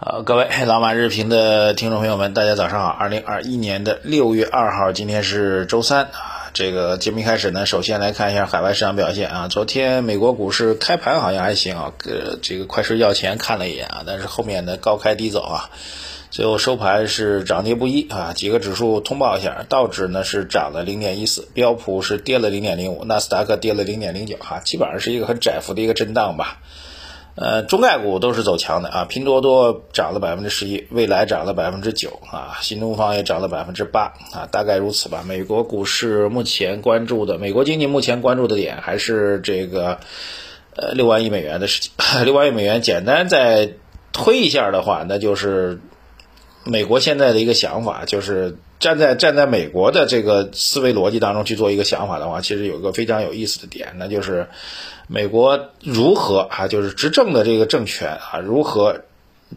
好，各位老马日评的听众朋友们，大家早上好。二零二一年的六月二号，今天是周三啊。这个节目一开始呢，首先来看一下海外市场表现啊。昨天美国股市开盘好像还行啊，呃，这个快睡觉前看了一眼啊，但是后面呢高开低走啊，最后收盘是涨跌不一啊。几个指数通报一下，道指呢是涨了零点一四，标普是跌了零点零五，纳斯达克跌了零点零九哈，基本上是一个很窄幅的一个震荡吧。呃，中概股都是走强的啊，拼多多涨了百分之十一，未来涨了百分之九啊，新东方也涨了百分之八啊，大概如此吧。美国股市目前关注的，美国经济目前关注的点还是这个呃六万亿美元的事情。六万亿美元，简单再推一下的话，那就是美国现在的一个想法，就是站在站在美国的这个思维逻辑当中去做一个想法的话，其实有一个非常有意思的点，那就是。美国如何啊？就是执政的这个政权啊，如何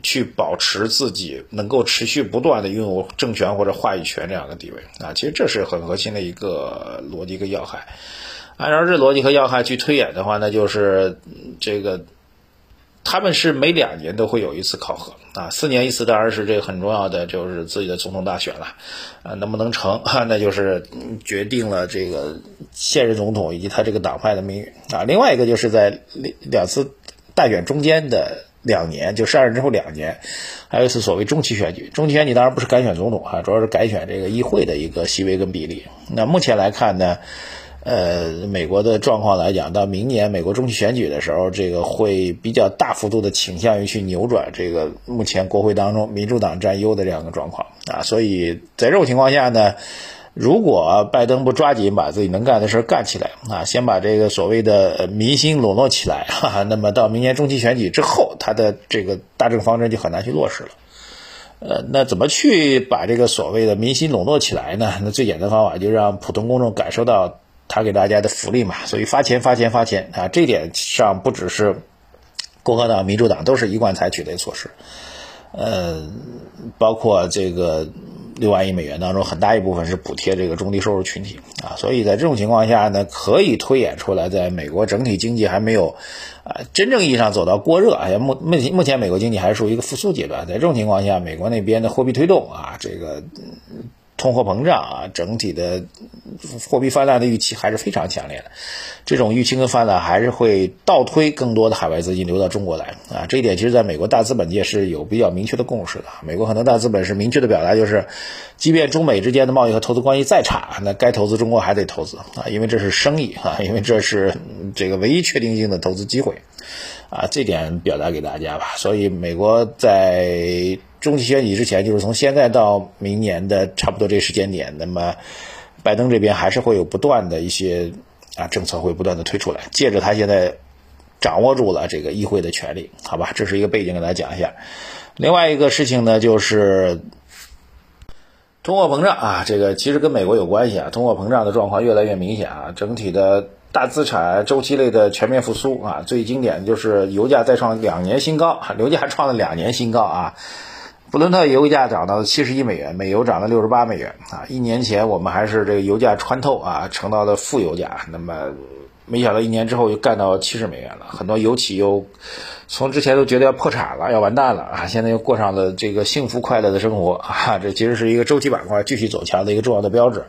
去保持自己能够持续不断的拥有政权或者话语权这样的地位啊？其实这是很核心的一个逻辑和要害。按照这逻辑和要害去推演的话，那就是这个他们是每两年都会有一次考核啊，四年一次当然是这个很重要的，就是自己的总统大选了啊，能不能成，那就是决定了这个。现任总统以及他这个党派的命运啊，另外一个就是在两次大选中间的两年，就上任之后两年，还有一次所谓中期选举。中期选举当然不是改选总统啊，主要是改选这个议会的一个席位跟比例。那目前来看呢，呃，美国的状况来讲，到明年美国中期选举的时候，这个会比较大幅度的倾向于去扭转这个目前国会当中民主党占优的这样的状况啊，所以在这种情况下呢。如果拜登不抓紧把自己能干的事干起来啊，先把这个所谓的民心笼络起来，哈哈，那么到明年中期选举之后，他的这个大政方针就很难去落实了。呃，那怎么去把这个所谓的民心笼络起来呢？那最简单方法就让普通公众感受到他给大家的福利嘛。所以发钱、发钱、发钱啊，这点上不只是共和党、民主党都是一贯采取的措施。呃，包括这个。六万亿美元当中，很大一部分是补贴这个中低收入群体啊，所以在这种情况下呢，可以推演出来，在美国整体经济还没有啊真正意义上走到过热啊，目目目前美国经济还是属于一个复苏阶段，在这种情况下，美国那边的货币推动啊，这个。通货膨胀啊，整体的货币泛滥的预期还是非常强烈的。这种预期跟泛滥还是会倒推更多的海外资金流到中国来啊。这一点其实在美国大资本界是有比较明确的共识的。美国很多大资本是明确的表达，就是即便中美之间的贸易和投资关系再差，那该投资中国还得投资啊，因为这是生意啊，因为这是这个唯一确定性的投资机会啊。这点表达给大家吧。所以美国在。中期选举之前，就是从现在到明年的差不多这时间点，那么拜登这边还是会有不断的一些啊政策会不断的推出来，借着他现在掌握住了这个议会的权利，好吧，这是一个背景，给大家讲一下。另外一个事情呢，就是通货膨胀啊，这个其实跟美国有关系啊，通货膨胀的状况越来越明显啊，整体的大资产周期类的全面复苏啊，最经典的就是油价再创两年新高，油价创了两年新高啊。布伦特油价涨到了七十一美元，美油涨到六十八美元啊！一年前我们还是这个油价穿透啊，成到了负油价，那么没想到一年之后就干到七十美元了，很多油企又从之前都觉得要破产了，要完蛋了啊，现在又过上了这个幸福快乐的生活啊！这其实是一个周期板块继续走强的一个重要的标志。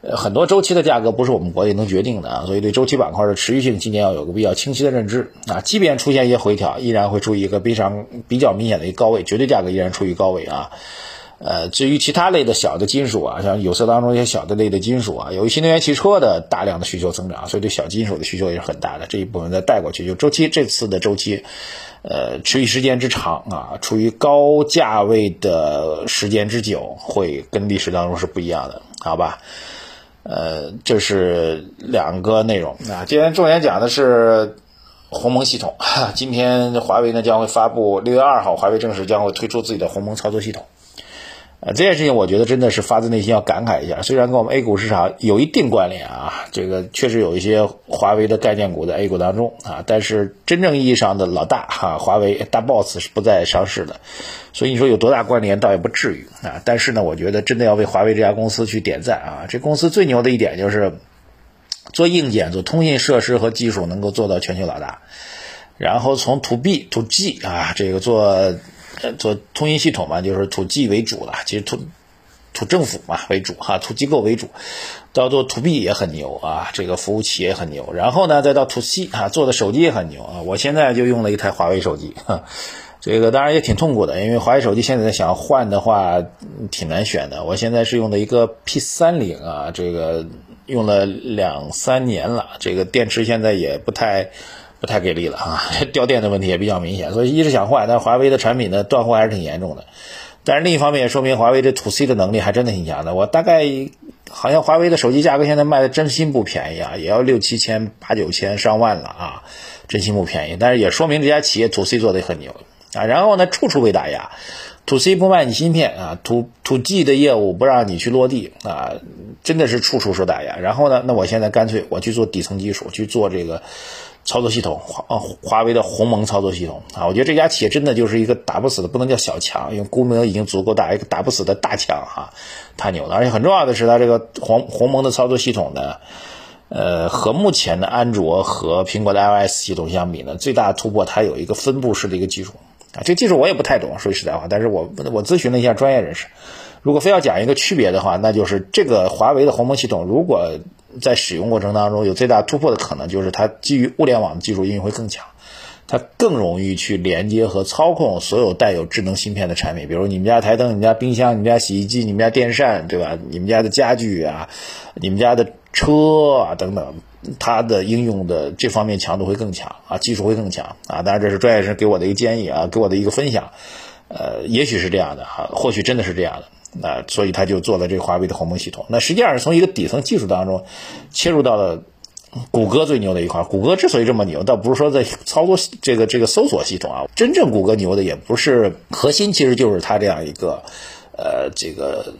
呃，很多周期的价格不是我们国内能决定的啊，所以对周期板块的持续性，今年要有个比较清晰的认知啊。即便出现一些回调，依然会处于一个非常比较明显的一个高位，绝对价格依然处于高位啊。呃，至于其他类的小的金属啊，像有色当中一些小的类的金属啊，由于新能源汽车的大量的需求增长，所以对小金属的需求也是很大的。这一部分再带过去，就周期这次的周期，呃，持续时间之长啊，处于高价位的时间之久，会跟历史当中是不一样的，好吧？呃，这是两个内容啊。今天重点讲的是鸿蒙系统。今天华为呢将会发布，六月二号，华为正式将会推出自己的鸿蒙操作系统。呃，这件事情我觉得真的是发自内心要感慨一下。虽然跟我们 A 股市场有一定关联啊，这个确实有一些华为的概念股在 A 股当中啊，但是真正意义上的老大哈，华为大 boss 是不在上市的，所以你说有多大关联，倒也不至于啊。但是呢，我觉得真的要为华为这家公司去点赞啊。这公司最牛的一点就是做硬件、做通信设施和技术能够做到全球老大，然后从 To B、To G 啊，这个做。做通信系统嘛，就是 to G 为主了，其实 to to 政府嘛为主哈，to 机构为主，到做 to B 也很牛啊，这个服务器也很牛，然后呢再到 to C 啊，做的手机也很牛啊，我现在就用了一台华为手机，这个当然也挺痛苦的，因为华为手机现在想换的话挺难选的，我现在是用的一个 P 三零啊，这个用了两三年了，这个电池现在也不太。不太给力了啊，掉电的问题也比较明显，所以一直想换，但华为的产品呢断货还是挺严重的。但是另一方面也说明华为这 to C 的能力还真的挺强的。我大概好像华为的手机价格现在卖的真心不便宜啊，也要六七千、八九千、上万了啊，真心不便宜。但是也说明这家企业 to C 做的很牛啊。然后呢，处处被打压，to C 不卖你芯片啊，to to G 的业务不让你去落地啊，真的是处处受打压。然后呢，那我现在干脆我去做底层技术，去做这个。操作系统华啊华为的鸿蒙操作系统啊，我觉得这家企业真的就是一个打不死的，不能叫小强，因为规模已经足够大，一个打不死的大强哈，太牛了！而且很重要的是，它这个鸿鸿蒙的操作系统呢，呃，和目前的安卓和苹果的 iOS 系统相比呢，最大的突破它有一个分布式的一个技术啊，这技术我也不太懂，说句实在话，但是我我咨询了一下专业人士，如果非要讲一个区别的话，那就是这个华为的鸿蒙系统如果。在使用过程当中，有最大突破的可能就是它基于物联网的技术应用会更强，它更容易去连接和操控所有带有智能芯片的产品，比如你们家台灯、你们家冰箱、你们家洗衣机、你们家电扇，对吧？你们家的家具啊，你们家的车啊等等，它的应用的这方面强度会更强啊，技术会更强啊。当然这是专业人士给我的一个建议啊，给我的一个分享，呃，也许是这样的哈，或许真的是这样的。那所以他就做了这个华为的鸿蒙系统。那实际上是从一个底层技术当中切入到了谷歌最牛的一块。谷歌之所以这么牛，倒不是说在操作这个这个搜索系统啊，真正谷歌牛的也不是核心，其实就是它这样一个呃这个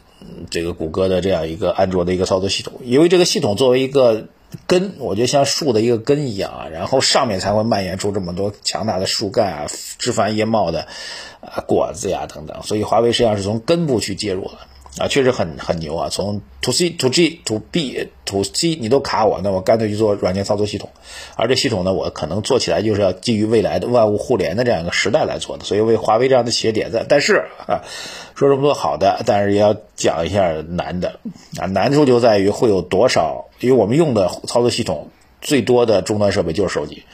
这个谷歌的这样一个安卓的一个操作系统。因为这个系统作为一个根，我觉得像树的一个根一样啊，然后上面才会蔓延出这么多强大的树干啊、枝繁叶茂的。啊，果子呀，等等，所以华为实际上是从根部去介入了，啊，确实很很牛啊。从 to C to G to B to C 你都卡我，那我干脆去做软件操作系统，而这系统呢，我可能做起来就是要基于未来的万物互联的这样一个时代来做的，所以为华为这样的企业点赞。但是啊，说这么多好的，但是也要讲一下难的啊，难处就在于会有多少，因为我们用的操作系统最多的终端设备就是手机，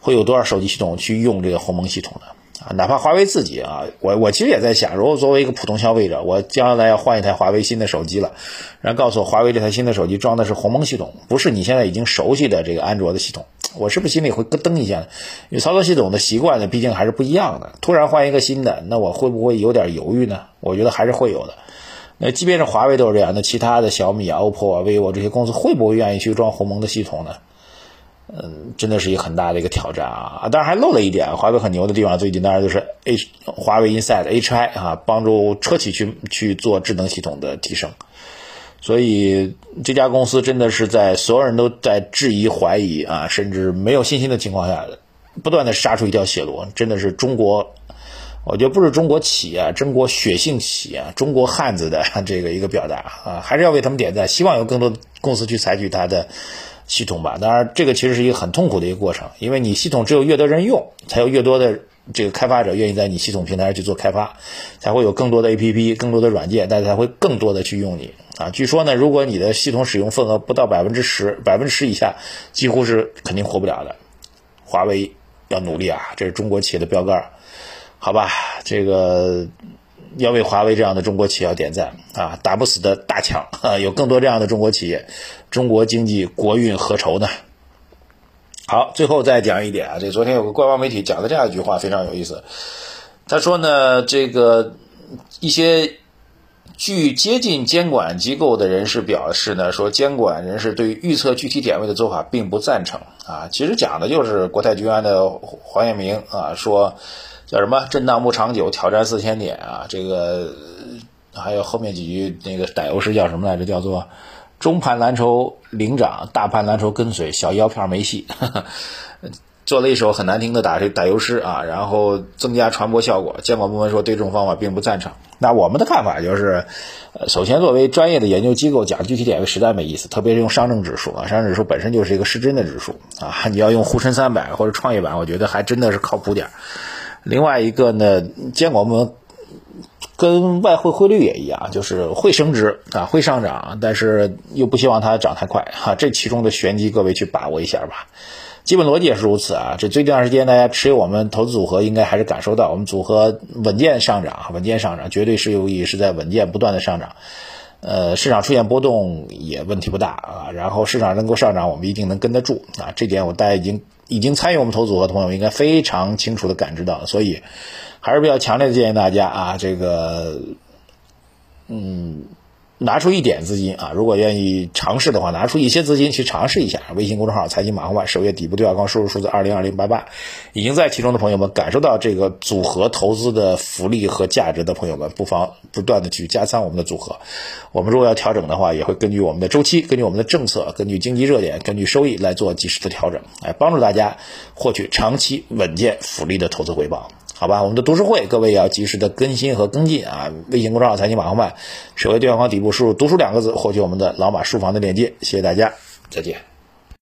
会有多少手机系统去用这个鸿蒙系统呢？啊，哪怕华为自己啊，我我其实也在想，如果作为一个普通消费者，我将来要换一台华为新的手机了，然后告诉我华为这台新的手机装的是鸿蒙系统，不是你现在已经熟悉的这个安卓的系统，我是不是心里会咯噔一下？因为操作系统的习惯呢，毕竟还是不一样的。突然换一个新的，那我会不会有点犹豫呢？我觉得还是会有的。那即便是华为都是这样，那其他的小米啊、OPPO 啊、vivo 这些公司会不会愿意去装鸿蒙的系统呢？嗯，真的是一个很大的一个挑战啊！当然还漏了一点，华为很牛的地方，最近当然就是 H 华为 Inside HI 啊，帮助车企去去做智能系统的提升。所以这家公司真的是在所有人都在质疑、怀疑啊，甚至没有信心的情况下，不断的杀出一条血路，真的是中国，我觉得不是中国企业，中国血性企业，中国汉子的这个一个表达啊，还是要为他们点赞。希望有更多公司去采取它的。系统吧，当然这个其实是一个很痛苦的一个过程，因为你系统只有越多人用，才有越多的这个开发者愿意在你系统平台上去做开发，才会有更多的 APP、更多的软件，大家才会更多的去用你啊。据说呢，如果你的系统使用份额不到百分之十，百分之十以下，几乎是肯定活不了的。华为要努力啊，这是中国企业的标杆，好吧？这个。要为华为这样的中国企业点赞啊！打不死的大强啊！有更多这样的中国企业，中国经济国运何愁呢？好，最后再讲一点啊，这昨天有个官方媒体讲的这样一句话非常有意思。他说呢，这个一些据接近监管机构的人士表示呢，说监管人士对预测具体点位的做法并不赞成啊。其实讲的就是国泰君安的黄彦明啊说。叫什么？震荡不长久，挑战四千点啊！这个还有后面几句那个打油诗叫什么来着？叫做中盘蓝筹领涨，大盘蓝筹跟随，小腰片没戏。做了一首很难听的打打油诗啊，然后增加传播效果。监管部门说对这种方法并不赞成。那我们的看法就是，首先作为专业的研究机构讲具体点位实在没意思，特别是用上证指数啊，上证指数本身就是一个失真的指数啊，你要用沪深三百或者创业板，我觉得还真的是靠谱点儿。另外一个呢，监管部门跟外汇汇率也一样，就是会升值啊，会上涨，但是又不希望它涨太快哈。这其中的玄机，各位去把握一下吧。基本逻辑也是如此啊。这最近段时间，大家持有我们投资组合，应该还是感受到我们组合稳健上涨，稳健上涨，绝对是有意是在稳健不断的上涨。呃，市场出现波动也问题不大啊。然后市场能够上涨，我们一定能跟得住啊。这点我大家已经已经参与我们投组合的朋友应该非常清楚的感知到，所以还是比较强烈的建议大家啊，这个，嗯。拿出一点资金啊，如果愿意尝试的话，拿出一些资金去尝试一下。微信公众号“财经马红漫”首页底部对话框输入数字二零二零八八，已经在其中的朋友们感受到这个组合投资的福利和价值的朋友们，不妨不断的去加仓我们的组合。我们如果要调整的话，也会根据我们的周期、根据我们的政策、根据经济热点、根据收益来做及时的调整，来帮助大家获取长期稳健福利的投资回报。好吧，我们的读书会，各位也要及时的更新和跟进啊！微信公众号财经马后曼，首页对话框底部输入“读书”两个字，获取我们的老马书房的链接。谢谢大家，再见。